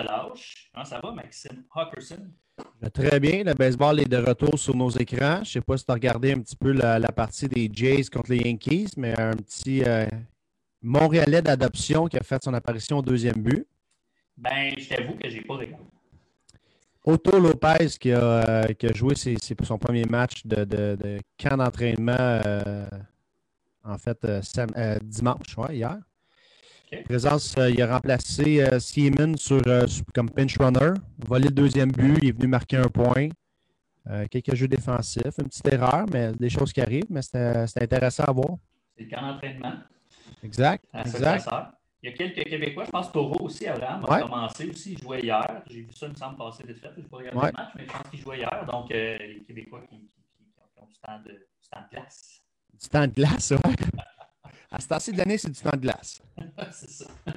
relâche. Comment ça va, Maxime? Hawkerson? Très bien. Le baseball est de retour sur nos écrans. Je ne sais pas si tu as regardé un petit peu la, partie des Jays contre les Yankees, mais un petit euh, Montréalais d'adoption qui a fait son apparition au deuxième but. Ben, je t'avoue que j'ai pas regardé. Otto Lopez qui a, euh, joué son premier match de, camp d'entraînement, euh, en fait, dimanche, hier. Présence, euh, il a remplacé euh, Siemens sur, euh, comme pinch runner, volé le deuxième but, il est venu marquer un point. quelques jeux défensifs, une petite erreur, mais des choses qui arrivent, mais c'était intéressant à voir. C'est le camp d'entraînement. Exact. exact. Il y a quelques Québécois, je pense Taureau aussi, Abraham, a commencé aussi, il jouait hier. J'ai vu ça, il me semble, passer vite fait. Je n'ai pas regardé le match, mais je pense qu'il jouait hier. Donc, les Québécois qui, ont du temps, de, du temps de glace. Du temps de glace, oui. À ce temps-ci de l'année, c'est du temps de glace. c'est ça.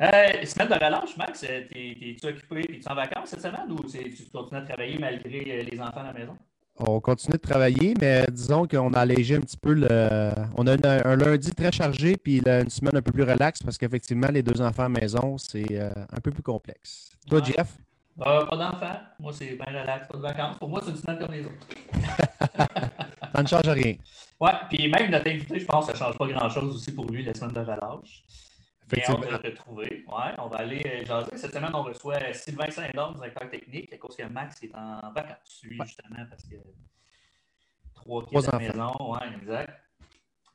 Euh, semaine de relâche, Max, euh, es-tu occupé et tu en vacances cette semaine ou tu continues à travailler malgré euh, les enfants à la maison? On continue de travailler, mais disons qu'on a allégé un petit peu le. On a un lundi très chargé, puis une semaine un peu plus relaxe parce qu'effectivement, les deux enfants à la maison, c'est un peu plus complexe. Toi, Jeff? pas d'enfants. Moi, c'est bien relax, pas de vacances. Pour moi, c'est une semaine comme les autres. ça ne change rien. Oui, puis même notre invité, je pense que ça ne change pas grand-chose aussi pour lui la semaine de relâche. Effectivement. on va le retrouver. Ouais, on va aller euh, jaser. Cette semaine, on reçoit Sylvain Saint-Don, directeur technique, à cause que Max est en vacances, lui, justement, parce que trois kids à la maison. Oui, exact.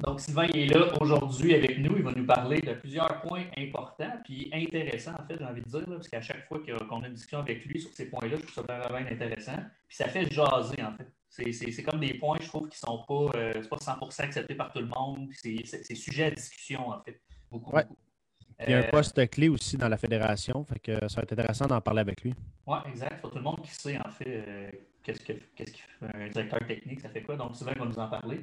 Donc, Sylvain est là aujourd'hui avec nous. Il va nous parler de plusieurs points importants puis intéressants, en fait, j'ai envie de dire, parce qu'à chaque fois qu'on a une discussion avec lui sur ces points-là, je trouve ça vraiment intéressant. Puis ça fait jaser, en fait. C'est comme des points, je trouve, qui ne sont pas, euh, pas 100% acceptés par tout le monde. C'est sujet à discussion, en fait. Beaucoup, Il y a un euh, poste clé aussi dans la fédération, fait que ça va être intéressant d'en parler avec lui. Oui, exact. Faut tout le monde qui sait, en fait, euh, qu'est-ce qu'il fait un directeur technique, ça fait quoi? Donc, Sylvain va nous en parler.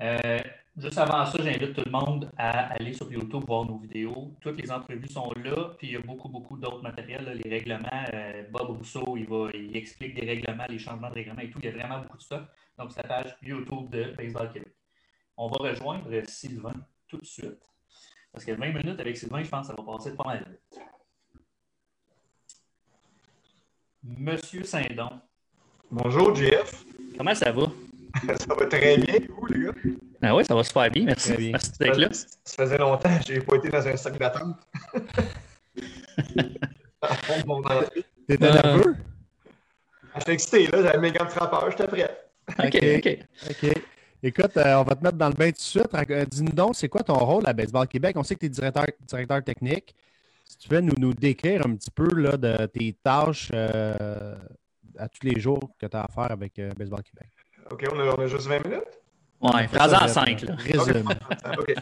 Euh, juste avant ça, j'invite tout le monde à aller sur YouTube voir nos vidéos. Toutes les entrevues sont là, puis il y a beaucoup, beaucoup d'autres matériels, les règlements. Euh, Bob Rousseau, il, va, il explique des règlements, les changements de règlements et tout. Il y a vraiment beaucoup de ça. Donc, c'est la page YouTube de Baseball Québec. On va rejoindre Sylvain tout de suite. Parce que 20 minutes avec Sylvain, je pense que ça va passer pas mal vite. Monsieur Saint-Don. Bonjour, Jeff. Comment ça va? Ça va très bien, vous, les gars? Ah oui, ça va super bien, merci. Bien. Merci d'être là. Ça faisait longtemps que je n'ai pas été dans un sac d'attente. T'étais euh... nerveux? Ah, j'étais excité, là, j'avais mes gants de frappeur, j'étais prêt. OK, OK. OK. Écoute, euh, on va te mettre dans le bain tout de suite. Euh, dis-nous donc, c'est quoi ton rôle à Baseball Québec? On sait que tu es directeur, directeur technique. Si tu veux nous, nous décrire un petit peu là, de tes tâches euh, à tous les jours que tu as à faire avec Baseball Québec. OK, on a, juste 20 minutes? Oui, phrase en 5. Résume. OK.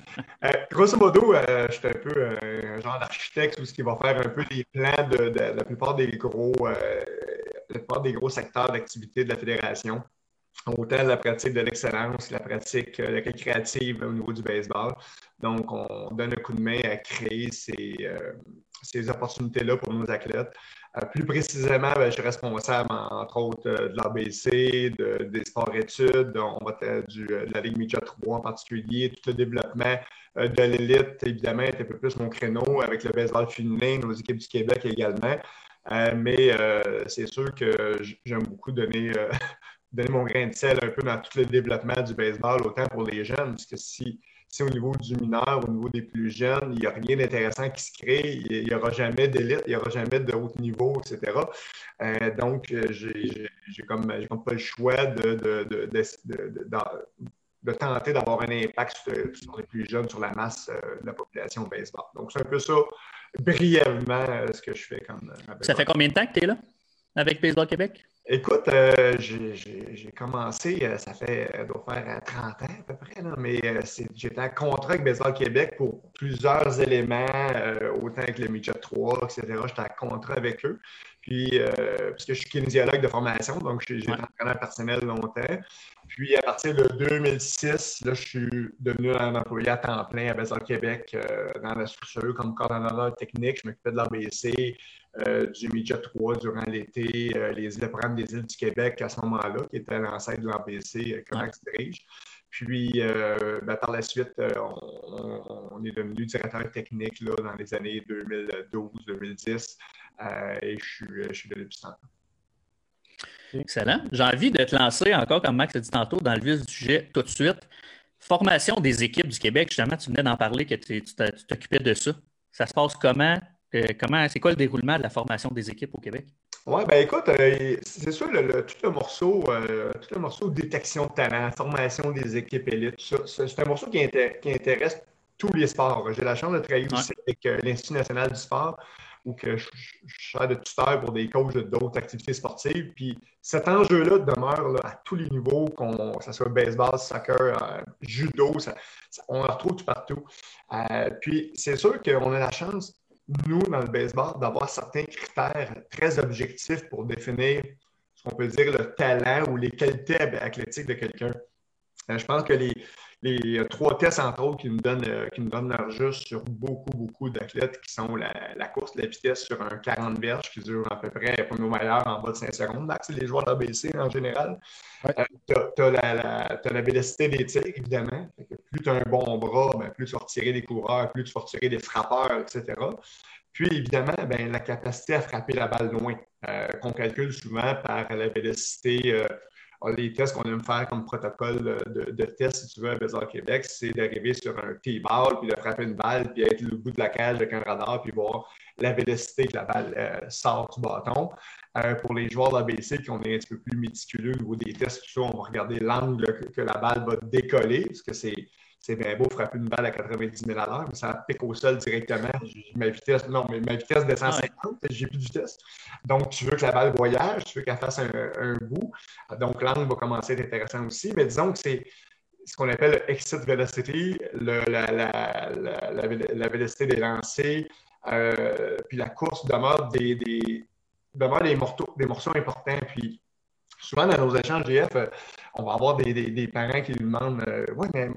Euh, grosso modo, euh, je suis un peu euh, un genre d'architecte ou ce qui va faire un peu les plans de, la plupart des gros, la plupart des gros secteurs d'activité de la fédération. Autant la pratique de l'excellence, la pratique la créative au niveau du baseball. Donc, on donne un coup de main à créer ces, ces opportunités-là pour nos athlètes. Euh, plus précisément, ben, je suis responsable, entre autres, euh, de l'ABC, des sports-études, on va de la Ligue Midget 3 en particulier, tout le développement euh, de l'élite, évidemment, est un peu plus mon créneau avec le baseball féminin, nos équipes du Québec également. mais c'est sûr que j'aime beaucoup donner, donner mon grain de sel un peu dans tout le développement du baseball, autant pour les jeunes, parce que si si au niveau du mineur, au niveau des plus jeunes, il n'y a rien d'intéressant qui se crée, il n'y aura jamais d'élite, il n'y aura jamais de haut niveau, etc. Euh, donc, euh, j'ai comme, comme pas le choix de, de, de, tenter d'avoir un impact sur, les plus jeunes, sur la masse euh, de la population baseball. Donc, c'est un peu ça, brièvement, ce que je fais comme. ça fait combien de temps que tu es là avec Baseball Québec? Écoute, euh, j'ai commencé, euh, ça fait, euh, doit faire 30 ans à peu près, mais j'étais en contrat avec Baseball Québec pour plusieurs éléments, autant avec le Midget 3, etc. J'étais en contrat avec eux. Puis, parce que je suis kinésiologue de formation, donc j'ai été entraîneur personnel longtemps. Puis, à partir de 2006, là, je suis devenu un employé à temps plein à Baseball Québec dans la structure comme coordonnateur technique. Je m'occupais de l'ABC, du Midget 3 durant l'été, euh, les, le programme des îles du Québec à ce moment-là, qui était l'ancêtre de l'ABC, euh, comment se dirige. Puis, ben, par la suite, on, est devenu directeur technique là, dans les années 2012-2010 et je suis, je suis de l'épicentre. Excellent. J'ai envie de te lancer encore, comme Max a dit tantôt, dans le vif du sujet tout de suite. Formation des équipes du Québec, justement, tu venais d'en parler, que tu t'occupais de ça. Ça se passe comment? Euh, comment c'est quoi le déroulement de la formation des équipes au Québec? Oui, ben écoute, euh, c'est sûr, le, tout, le morceau, euh, tout le morceau détection de talent, formation des équipes élites, c'est un morceau qui, qui, intéresse tous les sports. J'ai la chance de travailler aussi avec l'Institut national du sport ou que je, sers de tuteur pour des coachs d'autres activités sportives. Puis cet enjeu-là demeure à tous les niveaux, que ce soit baseball, soccer, judo, on le retrouve tout partout. Puis c'est sûr qu'on a la chance, nous, dans le baseball, d'avoir certains critères très objectifs pour définir ce qu'on peut dire le talent ou les qualités athlétiques de quelqu'un. Euh, je pense que les, les euh, trois tests, entre autres, qui nous donnent, euh, qui nous donnent leur juste sur beaucoup, beaucoup d'athlètes qui sont la, course de la vitesse sur un 40 verges qui dure à peu près, pour nos meilleurs, en bas de 5 secondes. C'est les joueurs d'ABC en général. Euh, tu as, la, vélocité des tirs, évidemment. Plus tu as un bon bras, ben, plus tu vas retirer des coureurs, plus tu vas retirer des frappeurs, etc. Puis, évidemment, ben, la capacité à frapper la balle loin, qu'on calcule souvent par la vélocité les tests qu'on aime faire comme protocole de, test, si tu veux, à Bézard Québec, c'est d'arriver sur un T-ball, puis de frapper une balle, puis être le bout de la cage avec un radar, puis voir la vélocité que la balle euh, sort du bâton. Euh, pour les joueurs d'ABC qui ont est un petit peu plus méticuleux au niveau des tests, on va regarder l'angle que, la balle va décoller, parce que c'est c'est bien beau frapper une balle à 90 000 à l'heure, mais ça pique au sol directement. Ma vitesse, non, mais ma vitesse descend à 50, j'ai plus de vitesse. Donc, tu veux que la balle voyage, tu veux qu'elle fasse un, bout. Donc, l'angle va commencer à être intéressant aussi. Mais disons que c'est ce qu'on appelle le exit velocity, la, la, vélocité des lancers, euh, puis la course demeure des, des, demeure des, morceaux, des morceaux importants. Puis, souvent dans nos échanges GF, euh, on va avoir des, des, parents qui nous demandent euh, Ouais, mais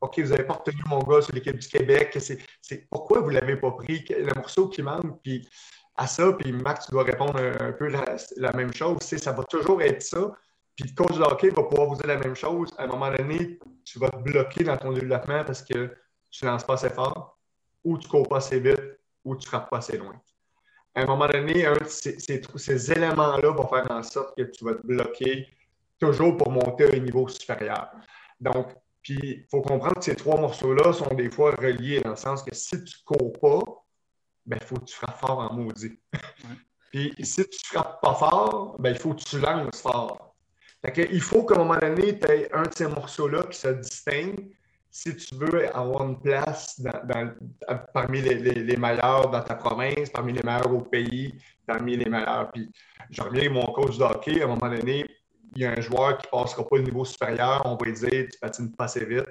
OK, vous n'avez pas retenu mon gars sur l'équipe du Québec. C'est, pourquoi vous ne l'avez pas pris? Le morceau qui manque, puis à ça, puis Max, tu dois répondre un, peu la, même chose. Ça va toujours être ça. Puis le coach de hockey va pouvoir vous dire la même chose. À un moment donné, tu vas te bloquer dans ton développement parce que tu ne lances pas assez fort, ou tu cours pas assez vite, ou tu ne frappes pas assez loin. À un moment donné, ces, ces éléments-là vont faire en sorte que tu vas te bloquer toujours pour monter à un niveau supérieur. Donc, puis, il faut comprendre que ces trois morceaux-là sont des fois reliés dans le sens que si tu ne cours pas, ben, il faut que tu frappes fort en maudit. Puis, si tu ne frappes pas fort, ben, il faut que tu lances fort. il faut qu'à un moment donné, tu aies un de ces morceaux-là qui se distingue si tu veux avoir une place parmi les, meilleurs dans ta province, parmi les meilleurs au pays, parmi les meilleurs. Puis, je reviens avec mon coach de hockey, à un moment donné, il y a un joueur qui ne passera pas le niveau supérieur, on va lui dire tu patines pas assez vite,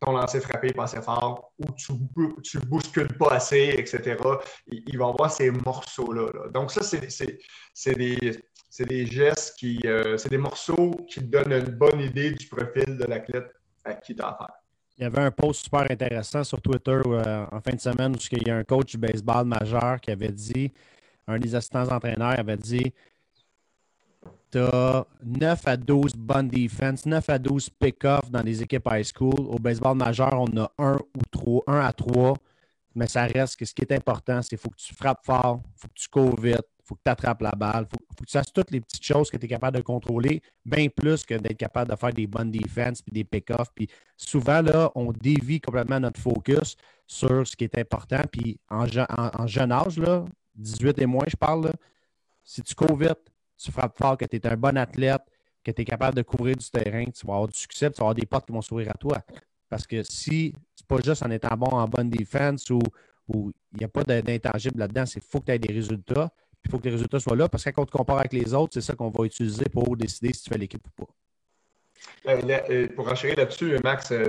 ton lancer frappé pas assez fort, ou tu ne bouscules pas assez, etc. Il, va avoir ces morceaux-là. Donc, ça, c'est des, des, gestes qui. Euh, c'est des morceaux qui donnent une bonne idée du profil de l'athlète à qui tu as affaire. Il y avait un post super intéressant sur Twitter euh, en fin de semaine où il y a un coach du baseball majeur qui avait dit, un des assistants entraîneurs avait dit tu as 9 à 12 bonnes defense, 9 à 12 pick-off dans les équipes high school. Au baseball majeur, on a 1 ou 3, 1 à 3. Mais ça reste que ce qui est important, c'est qu'il faut que tu frappes fort, il faut que tu cours vite, il faut que tu attrapes la balle, il faut, que tu fasses toutes les petites choses que tu es capable de contrôler, bien plus que d'être capable de faire des bonnes defense puis des pick-offs. Puis souvent, là, on dévie complètement notre focus sur ce qui est important. Puis en, jeune âge, là, 18 et moins, je parle, si tu cours vite, tu frappes fort, que tu es un bon athlète, que tu es capable de couvrir du terrain, tu vas avoir du succès, tu vas avoir des portes qui vont s'ouvrir à toi. Parce que si c'est pas juste en étant bon en bonne défense ou il n'y a pas d'intangible là-dedans, c'est faut que tu aies des résultats. Il faut que les résultats soient là parce que quand on te compare avec les autres, c'est ça qu'on va utiliser pour décider si tu fais l'équipe ou pas. Euh, euh, pour enchérir là-dessus, Max, euh,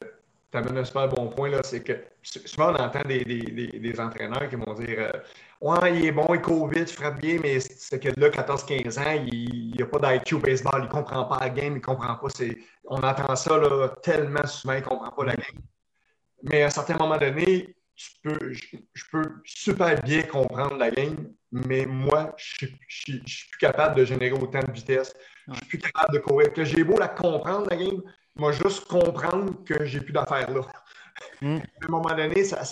tu amènes un super bon point, c'est que souvent on entend des, entraîneurs qui vont dire Ouais, il est bon, il court vite, il frappe bien, mais ce kid-là, 14-15 ans, il n'a pas d'IQ baseball, il ne comprend pas la game, il ne comprend pas. On entend ça là, tellement souvent, il ne comprend pas la game. Mais à un certain moment donné, peux, je, peux super bien comprendre la game, mais moi, je ne suis plus capable de générer autant de vitesse. Je ne suis plus capable de courir. Que j'ai beau la comprendre, la game, moi juste comprendre que j'ai plus d'affaires là. Mm. à un moment donné, ça,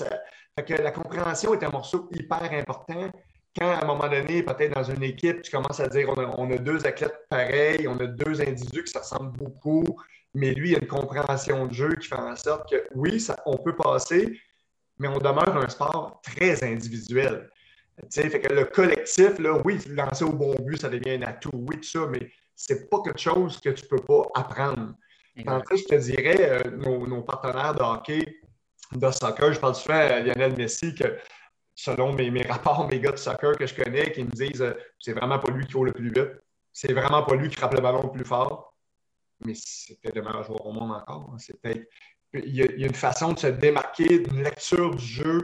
que la compréhension est un morceau hyper important. Quand, à un moment donné, peut-être dans une équipe, tu commences à dire on a, deux athlètes pareils, on a deux individus qui se ressemblent beaucoup, mais lui, il y a une compréhension de jeu qui fait en sorte que oui, ça, on peut passer, mais on demeure un sport très individuel. fait que le collectif, là, oui, lancer au bon but, ça devient un atout, oui, tout ça, mais c'est pas quelque chose que tu peux pas apprendre. Fait, je te dirais, euh, nos, partenaires de hockey, de soccer, je parle souvent à Lionel Messi que selon mes, rapports, mes gars de soccer que je connais, qui me disent euh, c'est vraiment pas lui qui court le plus vite, c'est vraiment pas lui qui frappe le ballon le plus fort, mais c'était le meilleur joueur au monde encore. Hein. il, y a, une façon de se démarquer d'une lecture du jeu.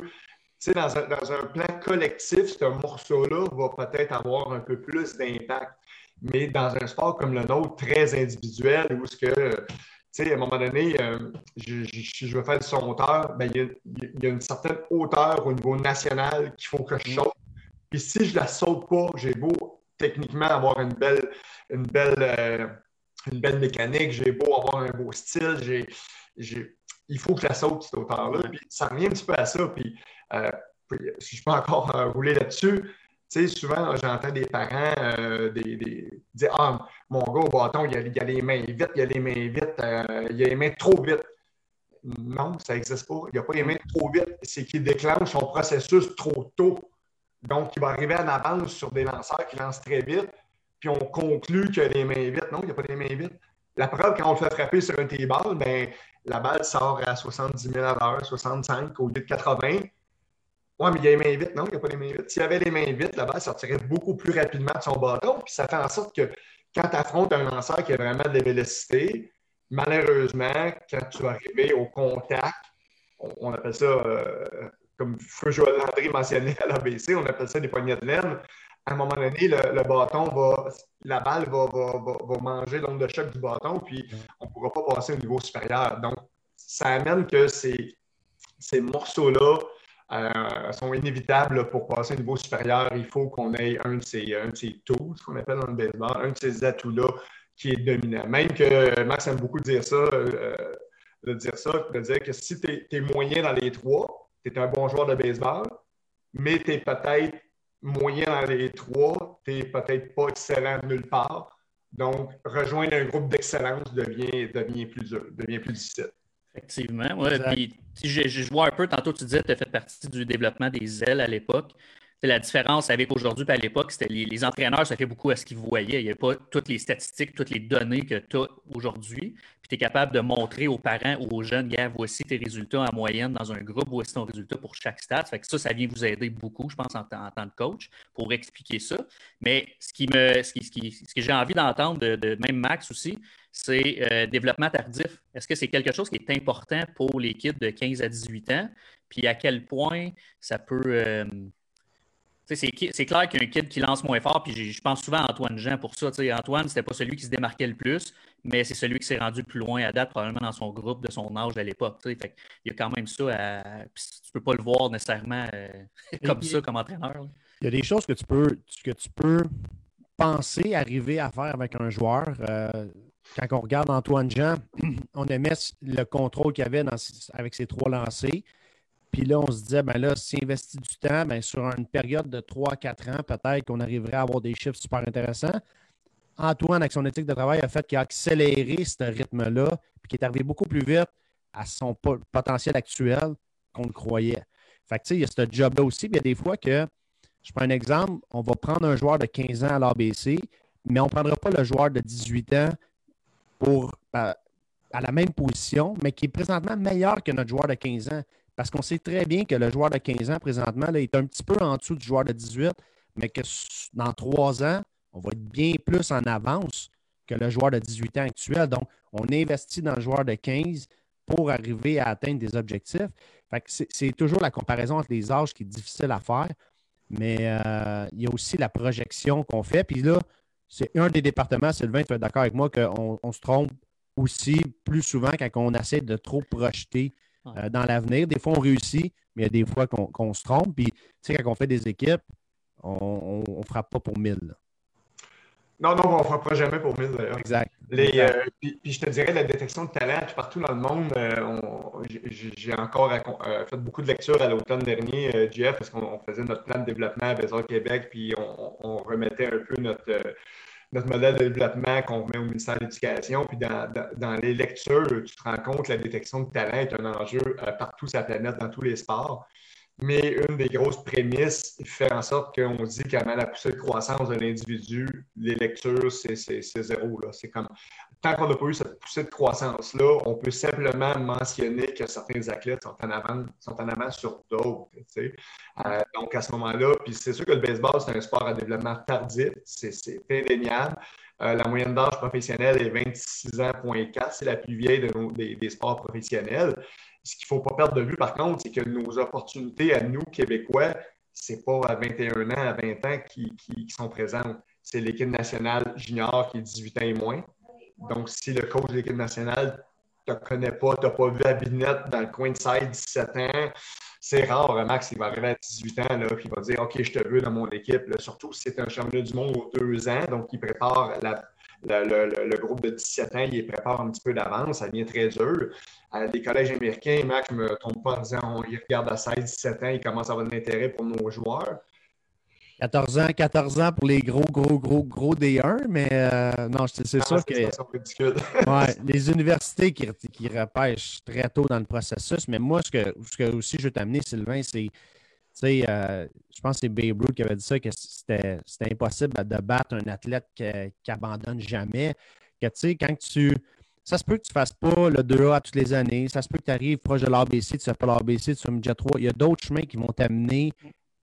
Tu sais, dans un, dans un plan collectif, ce morceau-là va peut-être avoir un peu plus d'impact mais dans un sport comme le nôtre, très individuel, où ce que, tu sais, à un moment donné, euh, si je veux faire du son hauteur, ben, il, y a, une certaine hauteur au niveau national qu'il faut que je saute. Puis si je ne la saute pas, j'ai beau techniquement avoir une belle, une belle, euh, une belle mécanique, j'ai beau avoir un beau style, j'ai, il faut que je la saute, cette hauteur-là. Puis ça revient un petit peu à ça. Puis, euh, si je peux encore rouler là-dessus, tu sais, souvent, j'entends des parents euh, dire Ah, mon gars au bâton, il a, a, les mains vite, il a les mains vite, euh, il a les mains trop vite. Non, ça n'existe pas. Il n'a pas les mains trop vite. C'est qu'il déclenche son processus trop tôt. Donc, il va arriver en avance sur des lanceurs qui lancent très vite, puis on conclut qu'il a les mains vite. Non, il n'a pas les mains vite. La preuve, quand on le fait frapper sur un T-ball, ben, la balle sort à 70 000 à l'heure, 65 au lieu de 80. Oui, mais il a les mains vite. Non, il n'a pas les mains vite. S'il avait les mains vite, la balle sortirait beaucoup plus rapidement de son bâton. Puis ça fait en sorte que quand tu affrontes un lanceur qui a vraiment de la vélocité, malheureusement, quand tu vas arriver au contact, on, appelle ça, euh, comme Feu Joël Landry mentionnait à l'ABC, on appelle ça des poignées de laine. À un moment donné, le, bâton va, la balle va, va manger l'onde de choc du bâton, puis on ne pourra pas passer au niveau supérieur. Donc, ça amène que ces, ces morceaux-là, euh, sont inévitables pour passer au niveau supérieur. Il faut qu'on ait un de ces, un de tools, ce qu'on appelle dans le baseball, un de ces atouts-là qui est dominant. Même que Max aime beaucoup dire ça, euh, de dire ça, de dire que si tu es, moyen dans les trois, tu es un bon joueur de baseball, mais tu es peut-être moyen dans les trois, tu n'es peut-être pas excellent nulle part. Donc, rejoindre un groupe d'excellence devient, devient, plus, devient plus difficile. Effectivement. Ouais, puis, si je, je, vois un peu, tantôt tu disais que tu as fait partie du développement des ailes à l'époque. La différence avec aujourd'hui et à l'époque, c'était les, entraîneurs, ça fait beaucoup à ce qu'ils voyaient. Il n'y avait pas toutes les statistiques, toutes les données que tu as aujourd'hui. Puis tu es capable de montrer aux parents ou aux jeunes, gars, voici tes résultats en moyenne dans un groupe, voici ton résultat pour chaque stade. Fait que ça, ça vient vous aider beaucoup, je pense, en, tant que coach, pour expliquer ça. Mais ce, qui me, ce, qui, ce, que j'ai envie d'entendre de, de, même Max aussi, c'est euh, développement tardif. Est-ce que c'est quelque chose qui est important pour les kids de 15 à 18 ans? Puis à quel point ça peut. Euh, c'est clair qu'il y a un kid qui lance moins fort, puis je pense souvent à Antoine Jean pour ça. Antoine, Antoine, c'était pas celui qui se démarquait le plus, mais c'est celui qui s'est rendu plus loin à date, probablement dans son groupe de son âge à l'époque. Il y a quand même ça à. tu peux pas le voir nécessairement euh, comme ça, comme entraîneur. Il y a des choses que tu peux, que tu peux penser arriver à faire avec un joueur quand on regarde Antoine Jean, on aimait le contrôle qu'il avait avec ses trois lancers. Puis là, on se disait, ben là, s'il investit du temps, ben sur une période de 3-4 ans, peut-être qu'on arriverait à avoir des chiffres super intéressants. Antoine, avec son éthique de travail, a fait qu'il a accéléré ce rythme-là, puis qu'il est arrivé beaucoup plus vite à son potentiel actuel qu'on le croyait. Fait que, tu sais, il y a ce job-là aussi. Puis il y a des fois que, je prends un exemple, on va prendre un joueur de 15 ans à l'ABC, mais on ne prendra pas le joueur de 18 ans pour, à la même position, mais qui est présentement meilleur que notre joueur de 15 ans. Parce qu'on sait très bien que le joueur de 15 ans, présentement, là, est un petit peu en dessous du joueur de 18, mais que dans trois ans, on va être bien plus en avance que le joueur de 18 ans actuel. Donc, on investit dans le joueur de 15 pour arriver à atteindre des objectifs. c'est toujours la comparaison entre les âges qui est difficile à faire, mais euh, il y a aussi la projection qu'on fait. Puis là, c'est un des départements, Sylvain, tu es d'accord avec moi, qu'on on se trompe aussi plus souvent quand on essaie de trop projeter euh, dans l'avenir. Des fois, on réussit, mais il y a des fois qu'on se trompe. Puis, tu sais, quand on fait des équipes, on ne frappe pas pour mille. Non, non, on ne fera pas jamais pour 1000 Exact. Euh, puis, je te dirais, la détection de talent, partout dans le monde, euh, j'ai encore euh, fait beaucoup de lectures à l'automne dernier, Jeff, parce qu'on faisait notre plan de développement à Bézard Québec, puis on, remettait un peu notre, notre modèle de développement qu'on remet au ministère de l'Éducation. Puis dans, les lectures, tu te rends compte que la détection de talent est un enjeu partout sur la planète, dans tous les sports. Mais une des grosses prémices fait en sorte qu'on dit qu'avant la poussée de croissance de l'individu, les lectures, c'est zéro. C'est comme tant qu'on n'a pas eu cette poussée de croissance-là, on peut simplement mentionner que certains athlètes sont en avant, sur d'autres. Euh, donc, à ce moment-là, puis c'est sûr que le baseball, c'est un sport à développement tardif, c'est indéniable. Euh, la moyenne d'âge professionnelle est 26 ans, c'est la plus vieille des sports professionnels. Ce qu'il ne faut pas perdre de vue, par contre, c'est que nos opportunités à nous, Québécois, ce n'est pas à 21 ans, à 20 ans qui, sont présentes. C'est l'équipe nationale junior qui est 18 ans et moins. Donc, si le coach de l'équipe nationale ne te connaît pas, tu n'as pas vu à Binette dans le coin de side 17 ans, c'est rare, Max, il va arriver à 18 ans, là, puis il va dire OK, je te veux dans mon équipe. Surtout si c'est un championnat du monde aux deux ans, donc il prépare la, le, groupe de 17 ans, il prépare un petit peu d'avance, ça devient très dur. À des collèges américains, Max, je ne me trompe pas en disant on y regarde à 16, 17 ans, il commence à avoir de l'intérêt pour nos joueurs. 14 ans, 14 ans pour les gros, gros, gros, gros D1, mais euh, non, c'est ah, sûr que. ouais, les universités qui, qui, repêchent très tôt dans le processus, mais moi, ce que, ce que aussi je veux t'amener, Sylvain, c'est euh, je pense que c'est Babe Ruth qui avait dit ça, que c'était impossible de battre un athlète qui, abandonne jamais. Quand tu. Ça se peut que tu ne fasses pas le 2A toutes les années. Ça se peut que tu arrives proche de l'ABC, tu ne fais pas l'ABC, tu fais midget 3. Il y a d'autres chemins qui vont t'amener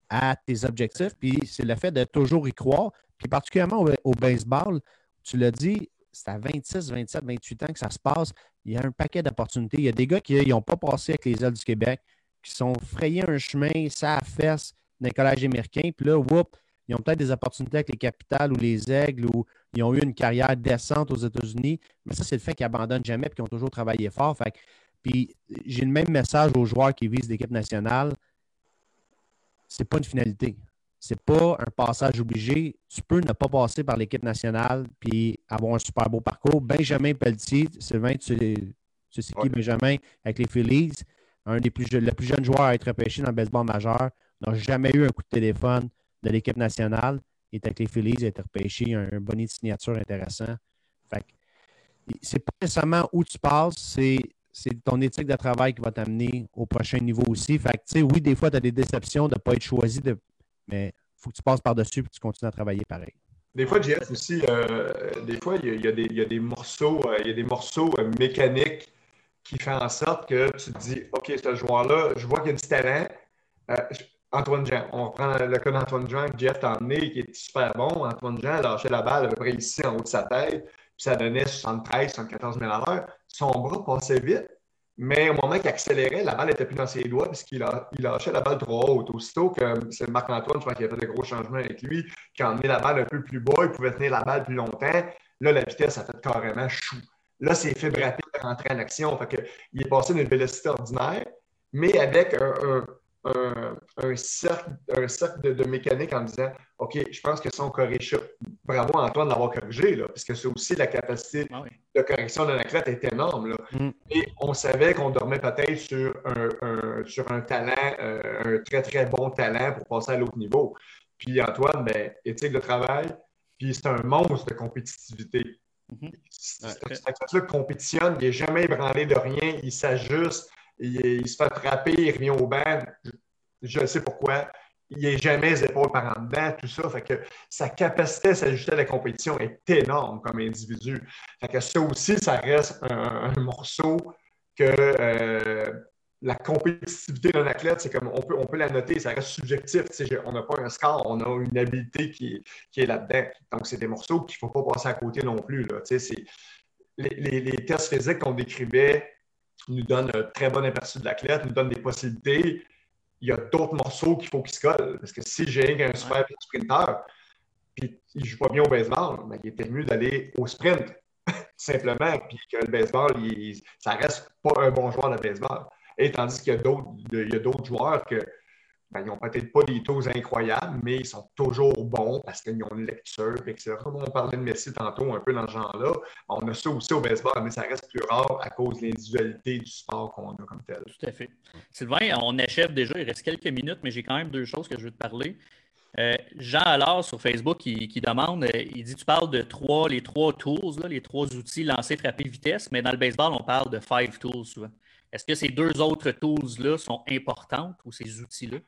à tes objectifs. Puis c'est le fait de toujours y croire. Puis particulièrement au, baseball, tu l'as dit, c'est à 26, 27, 28 ans que ça se passe. Il y a un paquet d'opportunités. Il y a des gars qui n'ont pas passé avec les ailes du Québec qui sont frayés un chemin, ça fesse d'un collège américain, puis là, whoop, ils ont peut-être des opportunités avec les capitales ou les aigles ou ils ont eu une carrière décente aux États-Unis. Mais ça, c'est le fait qu'ils n'abandonnent jamais et qu'ils ont toujours travaillé fort. Fait, puis j'ai le même message aux joueurs qui visent l'équipe nationale. C'est pas une finalité. C'est pas un passage obligé. Tu peux ne pas passer par l'équipe nationale puis avoir un super beau parcours. Benjamin Pelletier, Sylvain, tu, tu sais qui Benjamin avec les Phillies? Un des plus, le plus jeune joueur à être repêché dans le baseball majeur, n'a jamais eu un coup de téléphone de l'équipe nationale. Il est avec les Phillies, il a été repêché, un, un bonnet de signature intéressant. Fait c'est pas nécessairement où tu passes, c'est, ton éthique de travail qui va t'amener au prochain niveau aussi. Fait que, oui, des fois, tu as des déceptions de ne pas être choisi, de, mais il faut que tu passes par-dessus et que tu continues à travailler pareil. Des fois, JF aussi, euh, des fois, il y, a, des, morceaux, il y a des morceaux euh, mécaniques qui fait en sorte que tu te dis, OK, ce joueur-là, je vois qu'il a du talent. Euh, Antoine Jean, on reprend le cas d'Antoine Jean que Jeff t'a emmené, qui est super bon. Antoine Jean lâché la balle à peu près ici, en haut de sa tête, puis ça donnait 73, 74 000 à l'heure. Son bras passait vite, mais au moment qu'il accélérait, la balle n'était plus dans ses doigts parce qu'il il lâchait la balle trop haute. Aussitôt que c'est Marc-Antoine, je crois qu'il a fait de gros changements avec lui, qui a emmené la balle un peu plus bas, il pouvait tenir la balle plus longtemps. Là, la vitesse a fait carrément chou. Là, c'est fibres rapide de rentrer en action. Fait que, il est passé d'une vélocité ordinaire, mais avec un, cercle, de, mécanique en disant OK, je pense que son corrige Bravo Antoine d'avoir corrigé, là, parce que c'est aussi la capacité ah de correction d'un athlète est énorme. Là. Mm. Et on savait qu'on dormait peut-être sur un, sur un talent, euh, un très, très bon talent pour passer à l'autre niveau. Puis Antoine, ben, éthique de travail, puis c'est un monstre de compétitivité. Mm -hmm. compétitionne, il n'est jamais ébranlé de rien, il s'ajuste, il, se fait frapper, il revient au banc. Je, sais pourquoi. Il n'est jamais les épaules par en dedans, tout ça. Fait que sa capacité à s'ajuster à la compétition est énorme comme individu. Fait que ça aussi, ça reste un, morceau que euh, la compétitivité d'un athlète, c'est comme on peut, on peut la noter, ça reste subjectif. On n'a pas un score, on a une habileté qui, est là-dedans. Donc, c'est des morceaux qu'il ne faut pas passer à côté non plus. Là. Les, les, tests physiques qu'on décrivait nous donnent un très bon aperçu de l'athlète, nous donnent des possibilités. Il y a d'autres morceaux qu'il faut qu'ils se collent. Parce que si j'ai un super sprinter, puis il ne joue pas bien au baseball, ben, il était mieux d'aller au sprint, simplement. Puis que le baseball, ça reste pas un bon joueur de baseball. Et tandis qu'il y a d'autres joueurs que ben, n'ont peut-être pas des taux incroyables, mais ils sont toujours bons parce qu'ils ont une lecture, etc. Comme on parlait de Messi tantôt, un peu dans ce genre-là, on a ça aussi au baseball, mais ça reste plus rare à cause de l'individualité du sport qu'on a comme tel. Tout à fait. Sylvain, on achève déjà, il reste quelques minutes, mais j'ai quand même deux choses que je veux te parler. Euh, Jean Allard sur Facebook qui, demande, euh, il dit tu parles de trois, les trois tools, les trois outils lancer, frapper, vitesse, mais dans le baseball, on parle de five tools souvent. Est-ce que ces deux autres tools-là sont importantes ou ces outils-là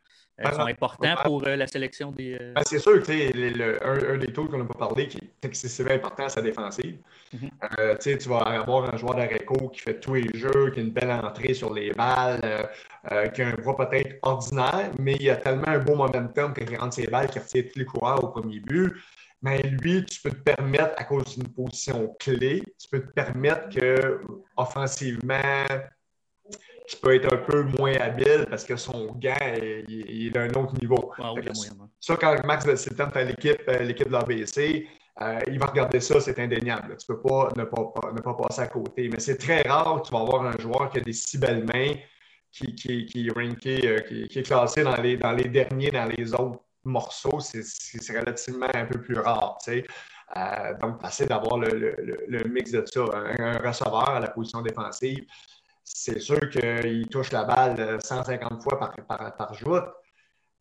euh, sont importants pour la sélection des. Ben, c'est sûr que un, des tools qu'on n'a pas parlé qui est excessivement important, c'est la défensive. Mm-hmm. tu vas avoir un joueur d'Areco qui fait tous les jeux, qui a une belle entrée sur les balles, euh, qui a un bras peut-être ordinaire, mais il a tellement un beau momentum quand il rentre ses balles qu'il retient tous les coureurs au premier but. Mais lui, tu peux te permettre, à cause d'une position clé, tu peux te permettre que offensivement, tu peux être un peu moins habile parce que son gant il, est d'un autre niveau. ça, quand Max Vessilton fait l'équipe, euh, l'équipe de l'ABC, euh, il va regarder ça, c'est indéniable. Tu ne peux pas ne, pas ne, pas passer à côté. Mais c'est très rare que tu vas avoir un joueur qui a des si belles mains qui, qui, qui, est ranké, euh, qui, est classé dans les, dans les derniers, dans les autres morceaux, c'est relativement un peu plus rare. Euh, donc, passer d'avoir le, le, mix de ça, un, receveur à la position défensive, c'est sûr qu'il touche la balle 150 fois par, par, par joute.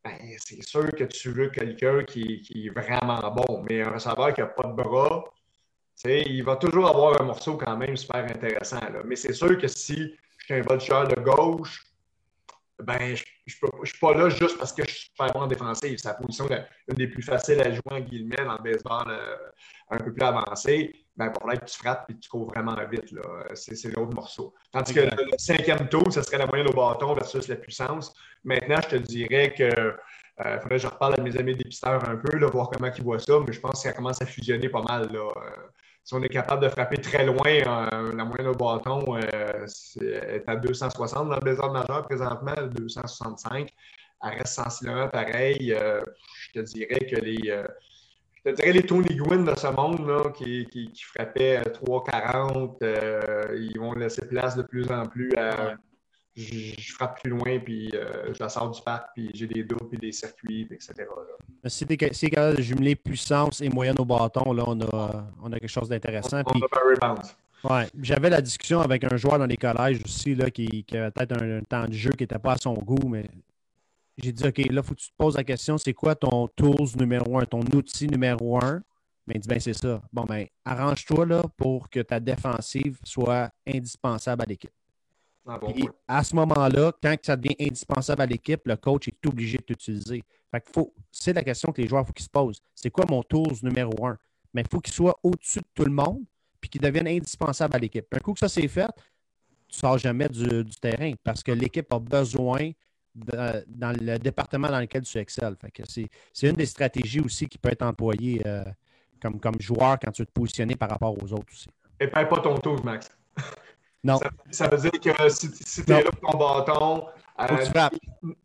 Ben, c'est sûr que tu veux quelqu'un qui, qui, est vraiment bon, mais un receveur qui n'a pas de bras, il va toujours avoir un morceau quand même super intéressant. Mais c'est sûr que si un voltigeur de gauche, ben, je ne suis pas là juste parce que je suis super bon en défensive. C'est la position une des plus faciles à jouer en guillemets dans le baseball euh, un peu plus avancé. Ben, pour là, tu frappes et tu cours vraiment vite. C'est l'autre morceau. Tandis que le, cinquième tour, ce serait la moyenne au bâton versus la puissance. Maintenant, je te dirais que il euh, faudrait que je reparle à mes amis dépisteurs un peu, là, voir comment ils voient ça, mais je pense que ça commence à fusionner pas mal. Là. Euh, si on est capable de frapper très loin, euh, la moyenne au bâton euh, est à 260 dans le désordre majeur présentement, 265. Elle reste sensiblement pareil. Je te dirais que les. Je te dirais les Tony Gwynn de ce monde là, qui, qui, qui frappaient 3,40, ils vont laisser place de plus en plus à je, frappe plus loin, puis euh, je la sors du parc, puis j'ai des doubles, puis des circuits, etc. Si tu es, capable de jumeler puissance et moyenne au bâton, là, on a, on a quelque chose d'intéressant. On, a Ouais, j'avais la discussion avec un joueur dans les collèges aussi là, qui, avait peut-être un, temps de jeu qui n'était pas à son goût, mais j'ai dit OK, là, il faut que tu te poses la question c'est quoi ton tools numéro un, ton outil numéro un? Mais il dit ben c'est ça. Bon, ben, arrange-toi là pour que ta défensive soit indispensable à l'équipe. Ah à ce moment-là, quand ça devient indispensable à l'équipe, le coach est obligé de t'utiliser. C'est la question que les joueurs faut qu'ils se posent. C'est quoi mon tour numéro un? Mais il faut qu'il soit au-dessus de tout le monde puis qu'il devienne indispensable à l'équipe. Un coup que ça c'est fait, tu ne sors jamais du, terrain parce que l'équipe a besoin dans le département dans lequel tu excelles. c'est une des stratégies aussi qui peut être employée euh, comme, comme joueur quand tu veux te positionner par rapport aux autres aussi. Et perds pas ton tour, Max. Non. Ça, veut dire que si, tu es là pour ton bâton, euh,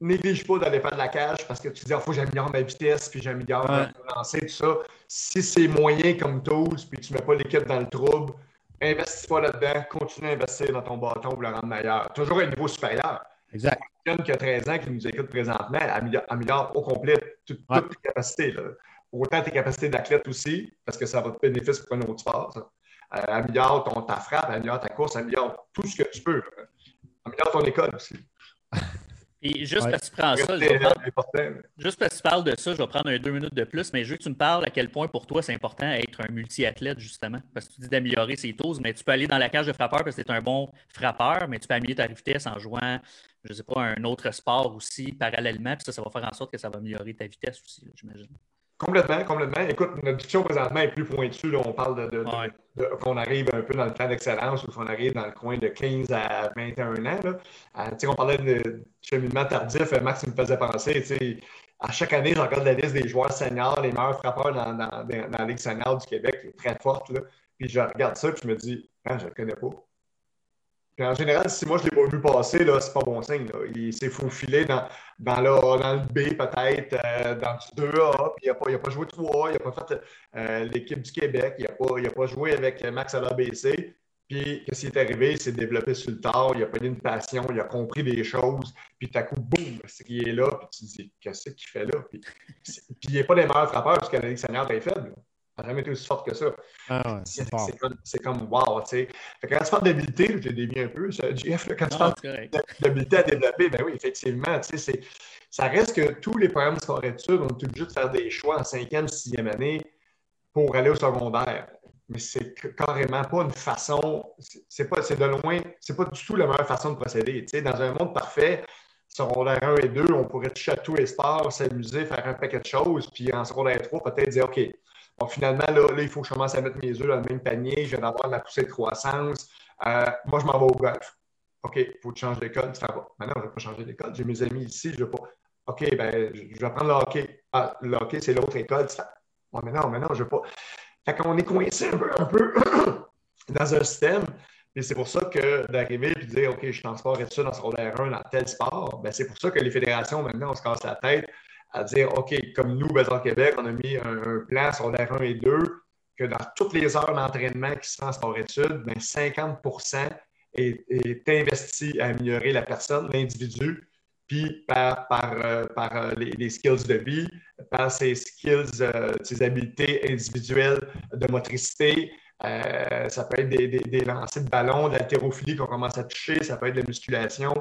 néglige pas d'aller faire de la cage parce que tu dis, il oh, faut que j'améliore ma vitesse, puis j'améliore ouais. lancer, tout ça. Si c'est moyen comme tools, puis tu ne mets pas l'équipe dans le trouble, investis pas là-dedans, continue à investir dans ton bâton pour le rendre meilleur. Toujours à un niveau supérieur. Exact. Un jeune qui a 13 ans qui nous écoute présentement, améliore, au complet toutes tes capacités. Autant tes capacités d'athlète aussi, parce que ça va te bénéficier pour un autre sport. Euh, améliore ton, ta frappe, améliore ta course, améliore tout ce que tu peux. Améliore ton école aussi. Et juste parce que tu prends ça, juste parce que tu parles de ça, je vais prendre un deux minutes de plus, mais je veux que tu me parles à quel point pour toi c'est important d'être un multi-athlète, justement. Parce que tu dis d'améliorer ses tools, mais tu peux aller dans la cage de frappeur parce que tu es un bon frappeur, mais tu peux améliorer ta vitesse en jouant, je ne sais pas, un autre sport aussi parallèlement, puis ça, ça va faire en sorte que ça va améliorer ta vitesse aussi, j'imagine. Complètement, complètement. Écoute, notre discussion présentement est plus pointue. on parle de, qu'on arrive un peu dans le temps d'excellence ou qu'on arrive dans le coin de 15 à 21 ans. Là. Euh, on parlait de cheminement tardif. Euh, Max me faisait penser. À chaque année, je regarde la liste des joueurs seniors, les meilleurs frappeurs dans, dans, la Ligue senior du Québec, qui est très forte. Là. Puis je regarde ça et je me dis, ah, je ne le connais pas en général, si moi je ne l'ai pas vu passer, là, c'est pas bon signe. Il s'est faufilé dans, dans, dans le B, peut-être, euh, dans le 2A, puis il n'a pas, joué 3A, il n'a pas fait euh, l'équipe du Québec, il n'a pas, pas, joué avec Max à l'ABC. Puis, qu'est-ce qui est arrivé? Il s'est développé sur le tard, il a pas une passion, il a compris des choses, puis tout à coup, boum, c'est qu'il est là, puis tu te dis, qu'est-ce qu'il fait là? Puis, puis il n'est pas des meilleurs frappeurs, parce que la Ligue senior est faible. N'a jamais été aussi fort que ça. Ah c'est comme, comme, wow, tu sais. Quand tu parles d'habilité, j'ai dévié un peu, ça, Jeff, quand tu parles d'habilité à développer, ben oui, effectivement, tu sais, ça reste que tous les programmes scolaires études ont été obligés de faire des choix en cinquième, sixième année pour aller au secondaire mais c'est carrément pas une façon, c'est pas, c'est de loin, c'est pas du tout la meilleure façon de procéder. dans un monde parfait, secondaire 1 et 2, on pourrait toucher à tous les sports, s'amuser, faire un paquet de choses, puis en secondaire 3, peut-être dire, OK, bon, finalement, là, il faut que je commence à mettre mes œufs dans le même panier, je viens d'avoir la poussée de croissance, euh, moi, je m'en vais au golf. OK, il faut que tu changes d'école, tu fais pas. Maintenant, je ne vais pas changer d'école, j'ai mes amis ici, je ne vais pas. OK, ben, je vais prendre le hockey. Ah, le hockey, c'est l'autre école. Tu fais, mais non, mais je ne veux pas. Fait qu'on est coincé un peu, dans un système. Et c'est pour ça que d'arriver et de dire OK, je suis en ça dans ce secondaire 1 dans tel sport, ben c'est pour ça que les fédérations, maintenant, on se casse la tête à dire OK, comme nous, Basel Québec, on a mis un, plan sur secondaire 1 et 2, que dans toutes les heures d'entraînement qui se font en sport-études, ben 50 est, est investi à améliorer la personne, l'individu, puis par, par, euh, par euh, les, skills de vie, par ses skills, euh, ses habiletés individuelles de motricité. ça peut être des, des, lancers de ballon, de l'haltérophilie qu'on commence à toucher, ça peut être de la musculation,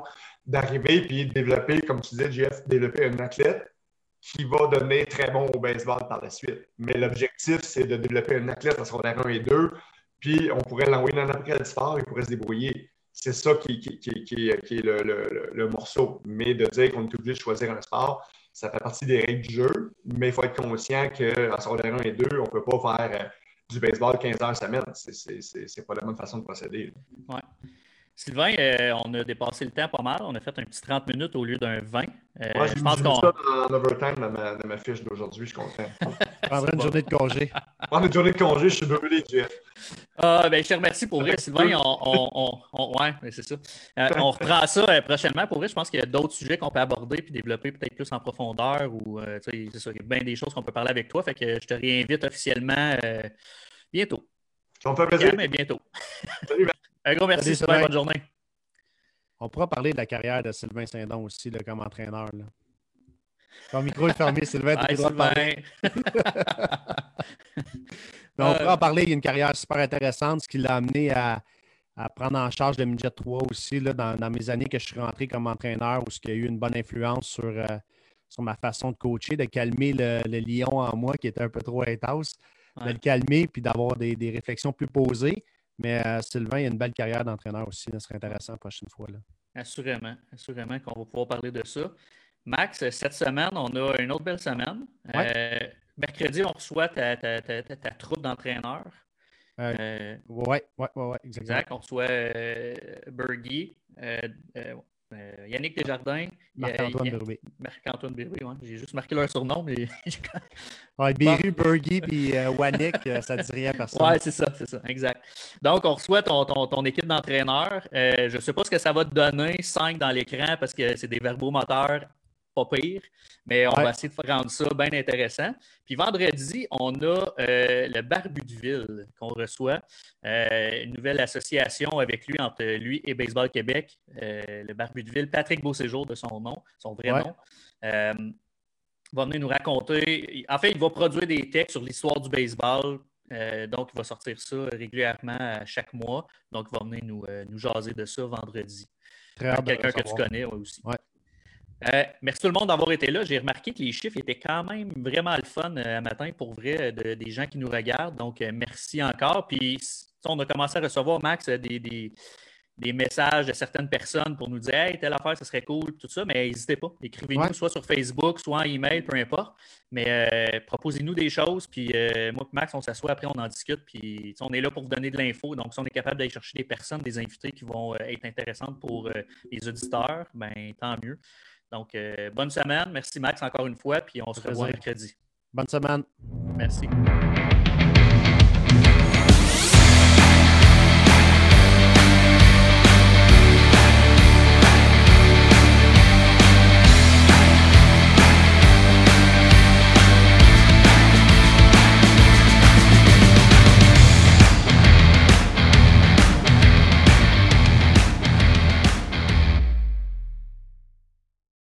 d'arriver puis développer, comme tu disais, Jeff, développer un athlète qui va devenir très bon au baseball par la suite. Mais l'objectif, c'est de développer un athlète en secondaire 1 et 2, puis on pourrait l'envoyer dans quel sport, il pourrait se débrouiller c'est ça qui, est le, morceau. Mais de dire qu'on est obligé de choisir un sport, ça fait partie des règles du jeu, mais il faut être conscient qu'en secondaire 1 et 2, on ne peut pas faire euh, du baseball 15 heures semaine. Ce n'est pas la bonne façon de procéder. Oui. Sylvain, euh, on a dépassé le temps pas mal. On a fait un petit 30 minutes au lieu d'un 20. Euh, je pense qu'on. ça en overtime dans ma, ma fiche d'aujourd'hui, je suis content. Prendre une journée de congé. Prendre une journée de congé, je suis brûlé, Jeff. Ah, ben, je te remercie pour vrai, Sylvain. On, on, ouais, c'est ça. Euh, on reprend ça euh, prochainement. Pour vrai, je pense qu'il y a d'autres sujets qu'on peut aborder et développer peut-être plus en profondeur. Ou, c'est ça, il y a bien des choses qu'on peut parler avec toi. Fait que je te réinvite officiellement bientôt. Ça me fait plaisir. mais bientôt. Salut, un gros merci, Sylvain. Bonne journée. On pourra parler de la carrière de Sylvain Saint-Don aussi là, comme entraîneur. Là. Ton micro est fermé, Sylvain. De parler. on pourra en parler. Il y a une carrière super intéressante, ce qui l'a amené à, prendre en charge le Midget 3 aussi là, dans, mes années que je suis rentré comme entraîneur, où ce qui a eu une bonne influence sur, euh, sur ma façon de coacher, de calmer le, lion en moi qui était un peu trop intense, de le calmer puis d'avoir des, des, réflexions plus posées. Mais euh, Sylvain, il a une belle carrière d'entraîneur aussi. Ce serait intéressant la prochaine fois. Là. Assurément, assurément qu'on va pouvoir parler de ça. Max, cette semaine, on a une autre belle semaine. Euh, mercredi, on reçoit ta, ta, ta, ta troupe d'entraîneurs. Euh, oui, oui, oui, exactement. Exact. On reçoit Bergy, euh, Yannick Desjardins. Marc-Antoine Birubé. Marc-Antoine Birubé, oui. J'ai juste marqué leur surnom, mais. ouais, Biru, Bergy puis euh, Wannick, euh, ça ne dit rien à personne. Oui, c'est ça, c'est ça, exact. Donc, on reçoit ton, ton, ton équipe d'entraîneurs. je ne sais pas ce que ça va te donner, 5 dans l'écran, parce que c'est des verbomoteurs pas pire, mais on va essayer de rendre ça bien intéressant. Puis vendredi, on a euh, le Barbu de Ville qu'on reçoit, euh, une nouvelle association avec lui, entre lui et Baseball Québec, euh, le Barbu de Ville, Patrick Beauséjour de son nom, son vrai nom. va venir nous raconter. En fait, il va produire des textes sur l'histoire du baseball. donc, il va sortir ça régulièrement chaque mois. Donc, il va venir nous, nous jaser de ça vendredi. Quelqu'un que tu connais aussi. Euh, merci tout le monde d'avoir été là. J'ai remarqué que les chiffres étaient quand même vraiment le fun euh, matin pour vrai des gens qui nous regardent. Donc, euh, merci encore. Puis, on a commencé à recevoir, Max, des, messages de certaines personnes pour nous dire Hey, telle affaire, ce serait cool, tout ça. Mais n'hésitez pas. Écrivez-nous soit sur Facebook, soit en email, peu importe. Mais proposez-nous des choses. Puis, moi et Max, on s'assoit après, on en discute. Puis, on est là pour vous donner de l'info. Donc, si on est capable d'aller chercher des personnes, des invités qui vont être intéressantes pour les auditeurs, ben tant mieux. Donc, euh, bonne semaine. Merci, Max, encore une fois. Puis on se revoit mercredi. Bonne semaine. Merci.